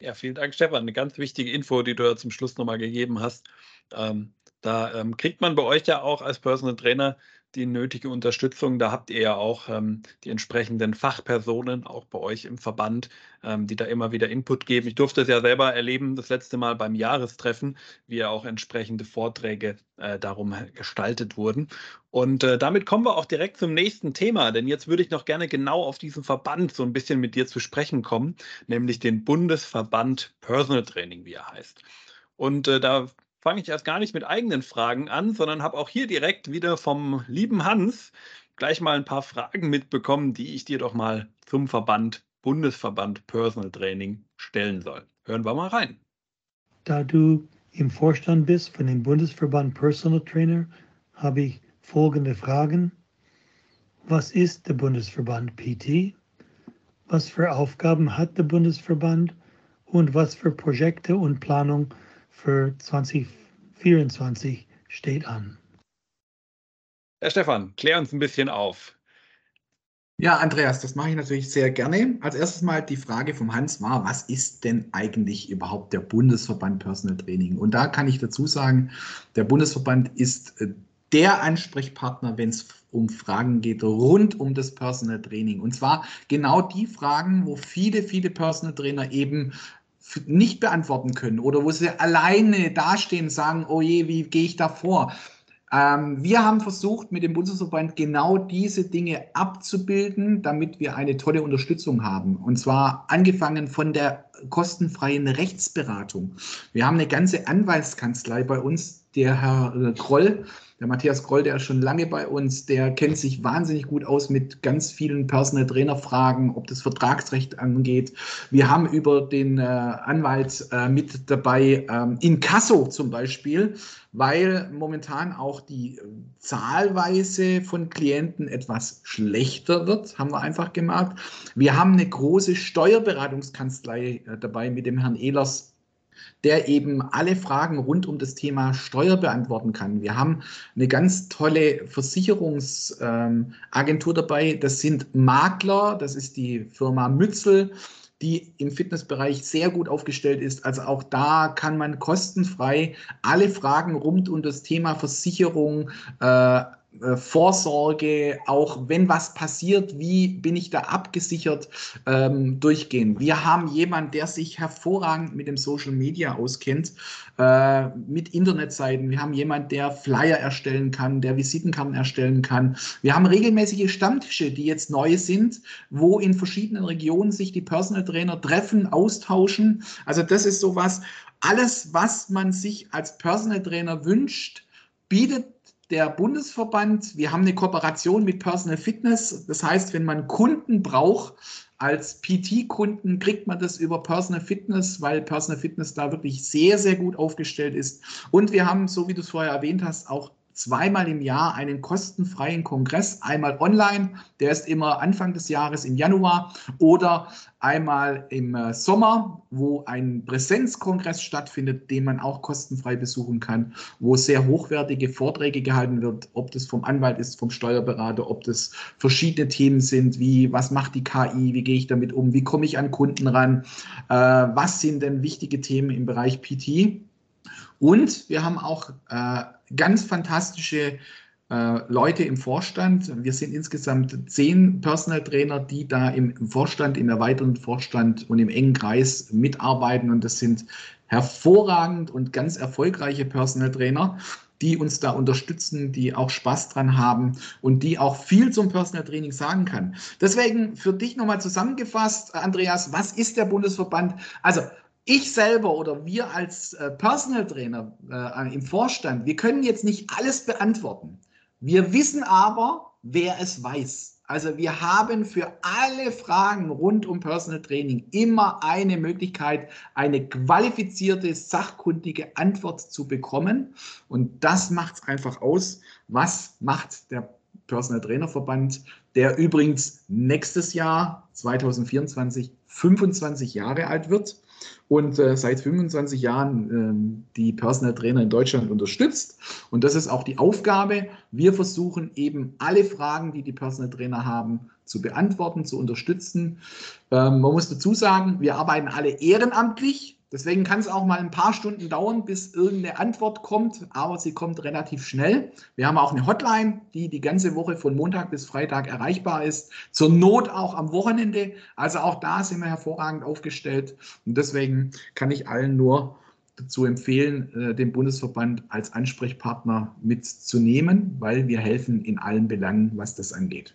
Ja, vielen Dank, Stefan. Eine ganz wichtige Info, die du ja zum Schluss nochmal gegeben hast. Ähm, da ähm, kriegt man bei euch ja auch als Personal Trainer die nötige Unterstützung. Da habt ihr ja auch ähm, die entsprechenden Fachpersonen, auch bei euch im Verband, ähm, die da immer wieder Input geben. Ich durfte es ja selber erleben, das letzte Mal beim Jahrestreffen, wie ja auch entsprechende Vorträge äh, darum gestaltet wurden. Und äh, damit kommen wir auch direkt zum nächsten Thema, denn jetzt würde ich noch gerne genau auf diesen Verband so ein bisschen mit dir zu sprechen kommen, nämlich den Bundesverband Personal Training, wie er heißt. Und äh, da fange ich erst gar nicht mit eigenen Fragen an, sondern habe auch hier direkt wieder vom lieben Hans gleich mal ein paar Fragen mitbekommen, die ich dir doch mal zum Verband, Bundesverband Personal Training stellen soll. Hören wir mal rein. Da du im Vorstand bist von dem Bundesverband Personal Trainer, habe ich folgende Fragen. Was ist der Bundesverband PT? Was für Aufgaben hat der Bundesverband? Und was für Projekte und Planung für 2024 steht an. Herr Stefan, klär uns ein bisschen auf. Ja, Andreas, das mache ich natürlich sehr gerne. Als erstes mal die Frage vom Hans war, was ist denn eigentlich überhaupt der Bundesverband Personal Training? Und da kann ich dazu sagen, der Bundesverband ist äh, der Ansprechpartner, wenn es um Fragen geht rund um das Personal Training. Und zwar genau die Fragen, wo viele, viele Personal Trainer eben nicht beantworten können oder wo sie alleine dastehen und sagen, oh je, wie gehe ich da vor? Ähm, wir haben versucht, mit dem Bundesverband genau diese Dinge abzubilden, damit wir eine tolle Unterstützung haben. Und zwar angefangen von der kostenfreien Rechtsberatung. Wir haben eine ganze Anwaltskanzlei bei uns, der Herr äh, Kroll, der Matthias Groll, der ist schon lange bei uns, der kennt sich wahnsinnig gut aus mit ganz vielen Personal Trainer Fragen, ob das Vertragsrecht angeht. Wir haben über den äh, Anwalt äh, mit dabei ähm, Inkasso zum Beispiel, weil momentan auch die Zahlweise von Klienten etwas schlechter wird, haben wir einfach gemerkt. Wir haben eine große Steuerberatungskanzlei äh, dabei mit dem Herrn Ehlers der eben alle Fragen rund um das Thema Steuer beantworten kann. Wir haben eine ganz tolle Versicherungsagentur dabei. Das sind Makler, das ist die Firma Mützel die im Fitnessbereich sehr gut aufgestellt ist. Also auch da kann man kostenfrei alle Fragen rund um das Thema Versicherung äh, äh, Vorsorge, auch wenn was passiert, wie bin ich da abgesichert, ähm, durchgehen. Wir haben jemanden, der sich hervorragend mit dem Social Media auskennt, äh, mit Internetseiten. Wir haben jemanden, der Flyer erstellen kann, der Visitenkarten erstellen kann. Wir haben regelmäßige Stammtische, die jetzt neu sind, wo in verschiedenen Regionen sich die Personal Trainer treffen, austauschen. Also das ist sowas, alles, was man sich als Personal Trainer wünscht, bietet der Bundesverband. Wir haben eine Kooperation mit Personal Fitness. Das heißt, wenn man Kunden braucht, als PT-Kunden kriegt man das über Personal Fitness, weil Personal Fitness da wirklich sehr, sehr gut aufgestellt ist. Und wir haben, so wie du es vorher erwähnt hast, auch zweimal im Jahr einen kostenfreien Kongress, einmal online, der ist immer Anfang des Jahres im Januar oder einmal im äh, Sommer, wo ein Präsenzkongress stattfindet, den man auch kostenfrei besuchen kann, wo sehr hochwertige Vorträge gehalten wird, ob das vom Anwalt ist, vom Steuerberater, ob das verschiedene Themen sind, wie was macht die KI, wie gehe ich damit um, wie komme ich an Kunden ran, äh, was sind denn wichtige Themen im Bereich PT. Und wir haben auch äh, ganz fantastische äh, Leute im Vorstand. Wir sind insgesamt zehn Personal Trainer, die da im Vorstand, im erweiterten Vorstand und im engen Kreis mitarbeiten. Und das sind hervorragend und ganz erfolgreiche Personal Trainer die uns da unterstützen, die auch Spaß dran haben und die auch viel zum Personal Training sagen kann. Deswegen für dich nochmal zusammengefasst, Andreas, was ist der Bundesverband? Also ich selber oder wir als äh, Personal Trainer äh, im Vorstand, wir können jetzt nicht alles beantworten. Wir wissen aber, wer es weiß. Also wir haben für alle Fragen rund um Personal Training immer eine Möglichkeit, eine qualifizierte, sachkundige Antwort zu bekommen. Und das macht es einfach aus. Was macht der Personal Trainer Verband, der übrigens nächstes Jahr 2024 25 Jahre alt wird? Und äh, seit 25 Jahren äh, die Personal Trainer in Deutschland unterstützt. Und das ist auch die Aufgabe. Wir versuchen eben alle Fragen, die die Personal Trainer haben, zu beantworten, zu unterstützen. Ähm, man muss dazu sagen, wir arbeiten alle ehrenamtlich. Deswegen kann es auch mal ein paar Stunden dauern, bis irgendeine Antwort kommt, aber sie kommt relativ schnell. Wir haben auch eine Hotline, die die ganze Woche von Montag bis Freitag erreichbar ist. Zur Not auch am Wochenende. Also auch da sind wir hervorragend aufgestellt. Und deswegen kann ich allen nur dazu empfehlen, äh, den Bundesverband als Ansprechpartner mitzunehmen, weil wir helfen in allen Belangen, was das angeht.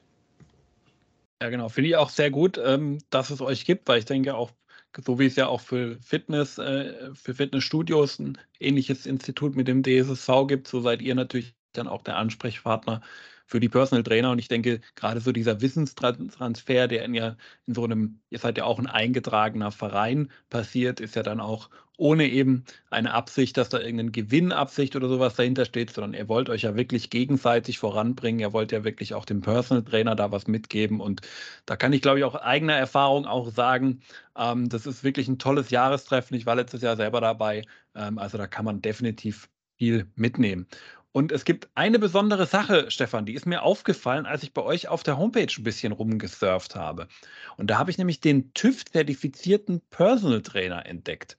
Ja, genau. Finde ich auch sehr gut, ähm, dass es euch gibt, weil ich denke auch so wie es ja auch für Fitness, äh, für Fitnessstudios ein ähnliches Institut mit dem DSSV gibt, so seid ihr natürlich dann auch der Ansprechpartner für die Personal Trainer. Und ich denke, gerade so dieser Wissenstransfer, der in ja in so einem, ihr seid ja auch ein eingetragener Verein passiert, ist ja dann auch ohne eben eine Absicht, dass da irgendeine Gewinnabsicht oder sowas dahinter steht, sondern ihr wollt euch ja wirklich gegenseitig voranbringen. Ihr wollt ja wirklich auch dem Personal Trainer da was mitgeben. Und da kann ich, glaube ich, auch eigener Erfahrung auch sagen, ähm, das ist wirklich ein tolles Jahrestreffen. Ich war letztes Jahr selber dabei. Ähm, also da kann man definitiv viel mitnehmen. Und es gibt eine besondere Sache, Stefan, die ist mir aufgefallen, als ich bei euch auf der Homepage ein bisschen rumgesurft habe. Und da habe ich nämlich den TÜV-zertifizierten Personal Trainer entdeckt.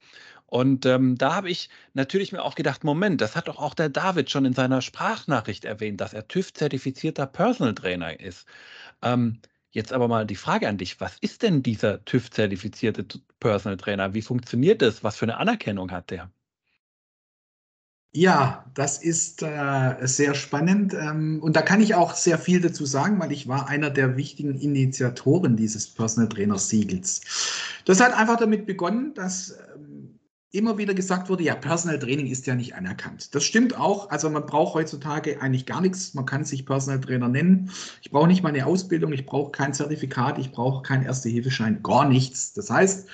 Und ähm, da habe ich natürlich mir auch gedacht, Moment, das hat doch auch der David schon in seiner Sprachnachricht erwähnt, dass er TÜV-zertifizierter Personal Trainer ist. Ähm, jetzt aber mal die Frage an dich, was ist denn dieser TÜV-zertifizierte Personal Trainer? Wie funktioniert das? Was für eine Anerkennung hat der? Ja, das ist äh, sehr spannend ähm, und da kann ich auch sehr viel dazu sagen, weil ich war einer der wichtigen Initiatoren dieses Personal Trainer Siegels. Das hat einfach damit begonnen, dass ähm, immer wieder gesagt wurde, ja, Personal Training ist ja nicht anerkannt. Das stimmt auch. Also man braucht heutzutage eigentlich gar nichts. Man kann sich Personal Trainer nennen. Ich brauche nicht mal eine Ausbildung, ich brauche kein Zertifikat, ich brauche keinen Erste-Hilfeschein, gar nichts. Das heißt,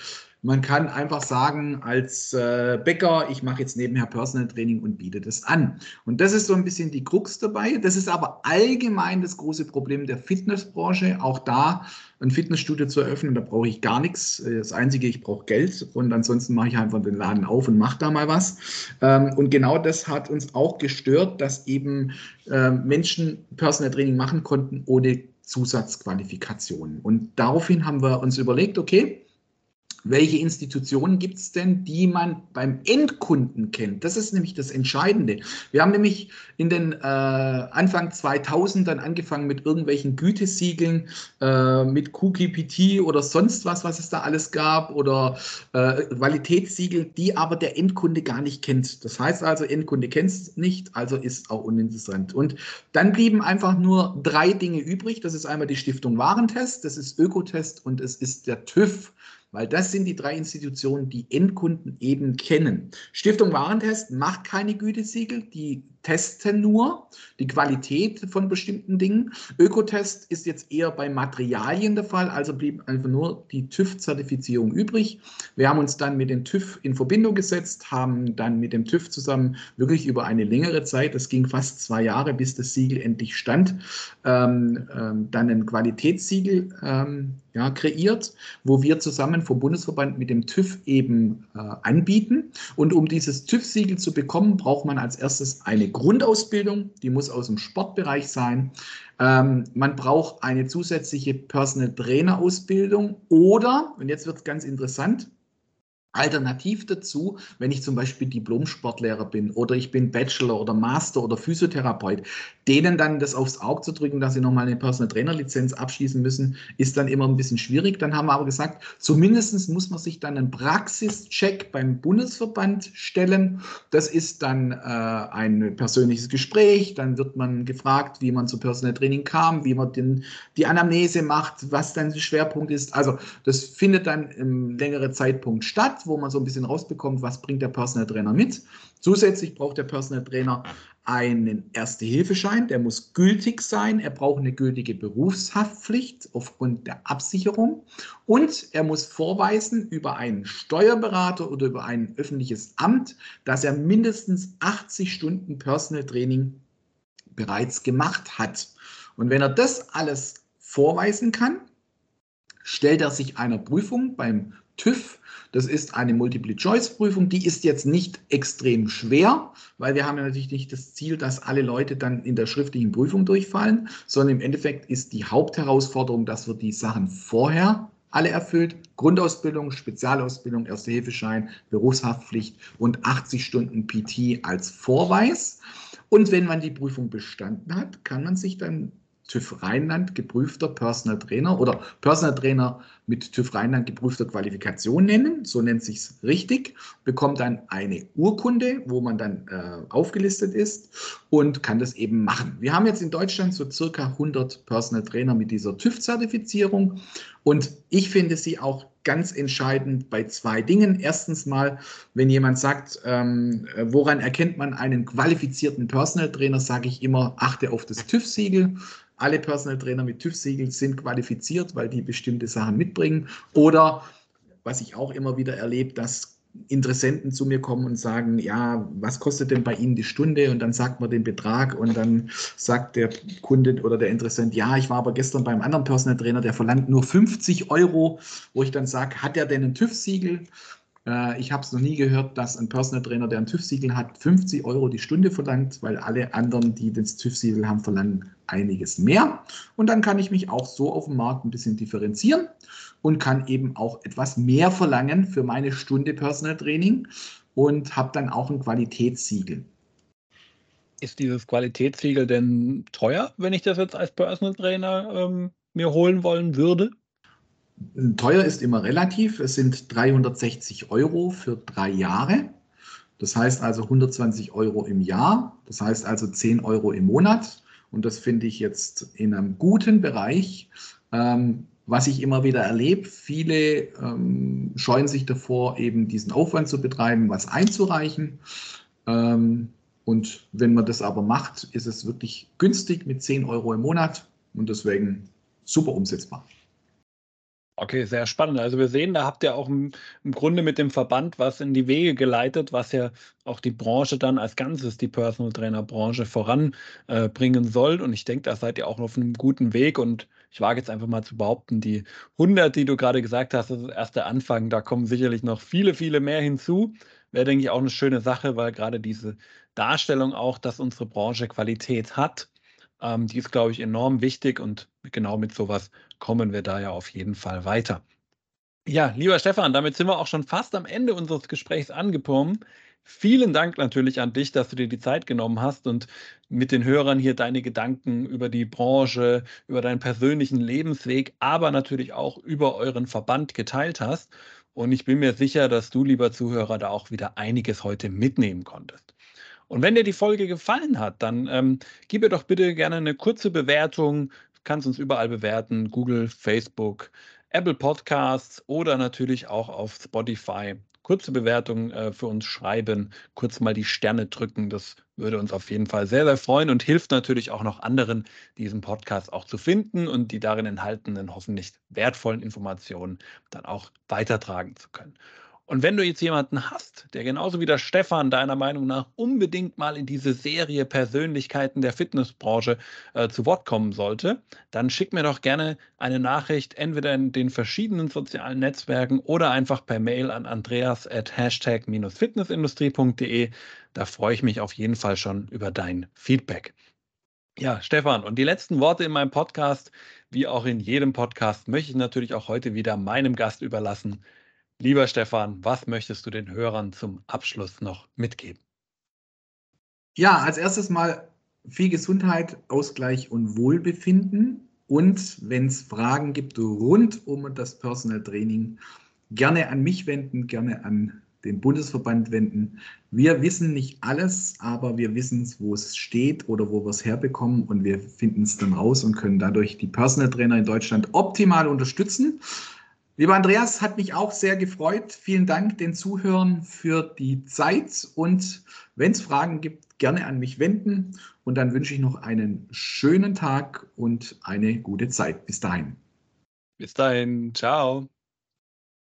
man kann einfach sagen, als äh, Bäcker, ich mache jetzt nebenher Personal Training und biete das an. Und das ist so ein bisschen die Krux dabei. Das ist aber allgemein das große Problem der Fitnessbranche. Auch da ein Fitnessstudio zu eröffnen, da brauche ich gar nichts. Das Einzige, ich brauche Geld und ansonsten mache ich einfach den Laden auf und mache da mal was. Ähm, und genau das hat uns auch gestört, dass eben äh, Menschen Personal Training machen konnten ohne Zusatzqualifikationen. Und daraufhin haben wir uns überlegt, okay, welche Institutionen gibt es denn, die man beim Endkunden kennt? Das ist nämlich das Entscheidende. Wir haben nämlich in den äh, Anfang 2000 dann angefangen mit irgendwelchen Gütesiegeln, äh, mit QKPT oder sonst was, was es da alles gab oder äh, Qualitätssiegel, die aber der Endkunde gar nicht kennt. Das heißt also, Endkunde kennt es nicht, also ist auch uninteressant. Und dann blieben einfach nur drei Dinge übrig. Das ist einmal die Stiftung Warentest, das ist Ökotest und es ist der TÜV weil das sind die drei Institutionen, die Endkunden eben kennen. Stiftung Warentest macht keine Gütesiegel, die testen nur die Qualität von bestimmten Dingen. Ökotest ist jetzt eher bei Materialien der Fall, also blieb einfach nur die TÜV-Zertifizierung übrig. Wir haben uns dann mit dem TÜV in Verbindung gesetzt, haben dann mit dem TÜV zusammen wirklich über eine längere Zeit, das ging fast zwei Jahre, bis das Siegel endlich stand, ähm, ähm, dann ein Qualitätssiegel ähm, ja, kreiert, wo wir zusammen vom Bundesverband mit dem TÜV eben äh, anbieten. Und um dieses TÜV-Siegel zu bekommen, braucht man als erstes eine Grundausbildung, die muss aus dem Sportbereich sein. Ähm, man braucht eine zusätzliche Personal Trainer Ausbildung oder, und jetzt wird es ganz interessant, Alternativ dazu, wenn ich zum Beispiel Diplom-Sportlehrer bin oder ich bin Bachelor oder Master oder Physiotherapeut, denen dann das aufs Auge zu drücken, dass sie nochmal eine Personal Trainer Lizenz abschließen müssen, ist dann immer ein bisschen schwierig. Dann haben wir aber gesagt, zumindest muss man sich dann einen Praxischeck beim Bundesverband stellen. Das ist dann äh, ein persönliches Gespräch. Dann wird man gefragt, wie man zu Personal Training kam, wie man den, die Anamnese macht, was dann der Schwerpunkt ist. Also das findet dann im längeren Zeitpunkt statt wo man so ein bisschen rausbekommt, was bringt der Personal Trainer mit. Zusätzlich braucht der Personal Trainer einen Erste-Hilfeschein, der muss gültig sein. Er braucht eine gültige Berufshaftpflicht aufgrund der Absicherung und er muss vorweisen über einen Steuerberater oder über ein öffentliches Amt, dass er mindestens 80 Stunden Personal Training bereits gemacht hat. Und wenn er das alles vorweisen kann, stellt er sich einer Prüfung beim TÜV das ist eine Multiple-Choice-Prüfung. Die ist jetzt nicht extrem schwer, weil wir haben ja natürlich nicht das Ziel, dass alle Leute dann in der schriftlichen Prüfung durchfallen, sondern im Endeffekt ist die Hauptherausforderung, dass wir die Sachen vorher alle erfüllt. Grundausbildung, Spezialausbildung, Erste-Hilfeschein, Berufshaftpflicht und 80 Stunden PT als Vorweis. Und wenn man die Prüfung bestanden hat, kann man sich dann TÜV Rheinland geprüfter Personal Trainer oder Personal Trainer mit TÜV Rheinland geprüfter Qualifikation nennen, so nennt sich es richtig, bekommt dann eine Urkunde, wo man dann äh, aufgelistet ist und kann das eben machen. Wir haben jetzt in Deutschland so circa 100 Personal Trainer mit dieser TÜV-Zertifizierung und ich finde sie auch ganz entscheidend bei zwei Dingen. Erstens mal, wenn jemand sagt, ähm, woran erkennt man einen qualifizierten Personal Trainer, sage ich immer, achte auf das TÜV-Siegel alle Personal Trainer mit TÜV-Siegel sind qualifiziert, weil die bestimmte Sachen mitbringen. Oder was ich auch immer wieder erlebe, dass Interessenten zu mir kommen und sagen, ja, was kostet denn bei Ihnen die Stunde? Und dann sagt man den Betrag und dann sagt der Kunde oder der Interessent, ja, ich war aber gestern beim anderen Personal Trainer, der verlangt nur 50 Euro, wo ich dann sage, hat er denn ein TÜV-Siegel? Äh, ich habe es noch nie gehört, dass ein Personal Trainer, der ein TÜV-Siegel hat, 50 Euro die Stunde verlangt, weil alle anderen, die das TÜV-Siegel haben, verlangen einiges mehr. Und dann kann ich mich auch so auf dem Markt ein bisschen differenzieren und kann eben auch etwas mehr verlangen für meine Stunde Personal Training und habe dann auch ein Qualitätssiegel. Ist dieses Qualitätssiegel denn teuer, wenn ich das jetzt als Personal Trainer ähm, mir holen wollen würde? Teuer ist immer relativ. Es sind 360 Euro für drei Jahre. Das heißt also 120 Euro im Jahr. Das heißt also 10 Euro im Monat. Und das finde ich jetzt in einem guten Bereich. Ähm, was ich immer wieder erlebe, viele ähm, scheuen sich davor, eben diesen Aufwand zu betreiben, was einzureichen. Ähm, und wenn man das aber macht, ist es wirklich günstig mit 10 Euro im Monat und deswegen super umsetzbar. Okay, sehr spannend. Also wir sehen, da habt ihr auch im, im, Grunde mit dem Verband was in die Wege geleitet, was ja auch die Branche dann als Ganzes, die Personal Trainer Branche voranbringen äh, soll. Und ich denke, da seid ihr auch auf einem guten Weg. Und ich wage jetzt einfach mal zu behaupten, die 100, die du gerade gesagt hast, das ist erst der Anfang. Da kommen sicherlich noch viele, viele mehr hinzu. Wäre, denke ich, auch eine schöne Sache, weil gerade diese Darstellung auch, dass unsere Branche Qualität hat, ähm, die ist, glaube ich, enorm wichtig und genau mit sowas kommen wir da ja auf jeden Fall weiter. Ja, lieber Stefan, damit sind wir auch schon fast am Ende unseres Gesprächs angekommen. Vielen Dank natürlich an dich, dass du dir die Zeit genommen hast und mit den Hörern hier deine Gedanken über die Branche, über deinen persönlichen Lebensweg, aber natürlich auch über euren Verband geteilt hast. Und ich bin mir sicher, dass du, lieber Zuhörer, da auch wieder einiges heute mitnehmen konntest. Und wenn dir die Folge gefallen hat, dann ähm, gib mir doch bitte gerne eine kurze Bewertung. Kannst uns überall bewerten, Google, Facebook, Apple Podcasts oder natürlich auch auf Spotify. Kurze Bewertung äh, für uns schreiben, kurz mal die Sterne drücken. Das würde uns auf jeden Fall sehr, sehr freuen und hilft natürlich auch noch anderen, diesen Podcast auch zu finden und die darin enthaltenen hoffentlich wertvollen Informationen dann auch weitertragen zu können. Und wenn du jetzt jemanden hast, der genauso wie der Stefan deiner Meinung nach unbedingt mal in diese Serie Persönlichkeiten der Fitnessbranche äh, zu Wort kommen sollte, dann schick mir doch gerne eine Nachricht, entweder in den verschiedenen sozialen Netzwerken oder einfach per Mail an andreas at hashtag-fitnessindustrie.de. Da freue ich mich auf jeden Fall schon über dein Feedback. Ja, Stefan, und die letzten Worte in meinem Podcast, wie auch in jedem Podcast, möchte ich natürlich auch heute wieder meinem Gast überlassen. Lieber Stefan, was möchtest du den Hörern zum Abschluss noch mitgeben? Ja, als erstes mal viel Gesundheit, Ausgleich und Wohlbefinden. Und wenn es Fragen gibt rund um das Personal Training, gerne an mich wenden, gerne an den Bundesverband wenden. Wir wissen nicht alles, aber wir wissen, wo es steht oder wo wir es herbekommen und wir finden es dann raus und können dadurch die Personal Trainer in Deutschland optimal unterstützen. Lieber Andreas, hat mich auch sehr gefreut. Vielen Dank den Zuhörern für die Zeit und wenn es Fragen gibt, gerne an mich wenden und dann wünsche ich noch einen schönen Tag und eine gute Zeit. Bis dahin. Bis dahin. Ciao.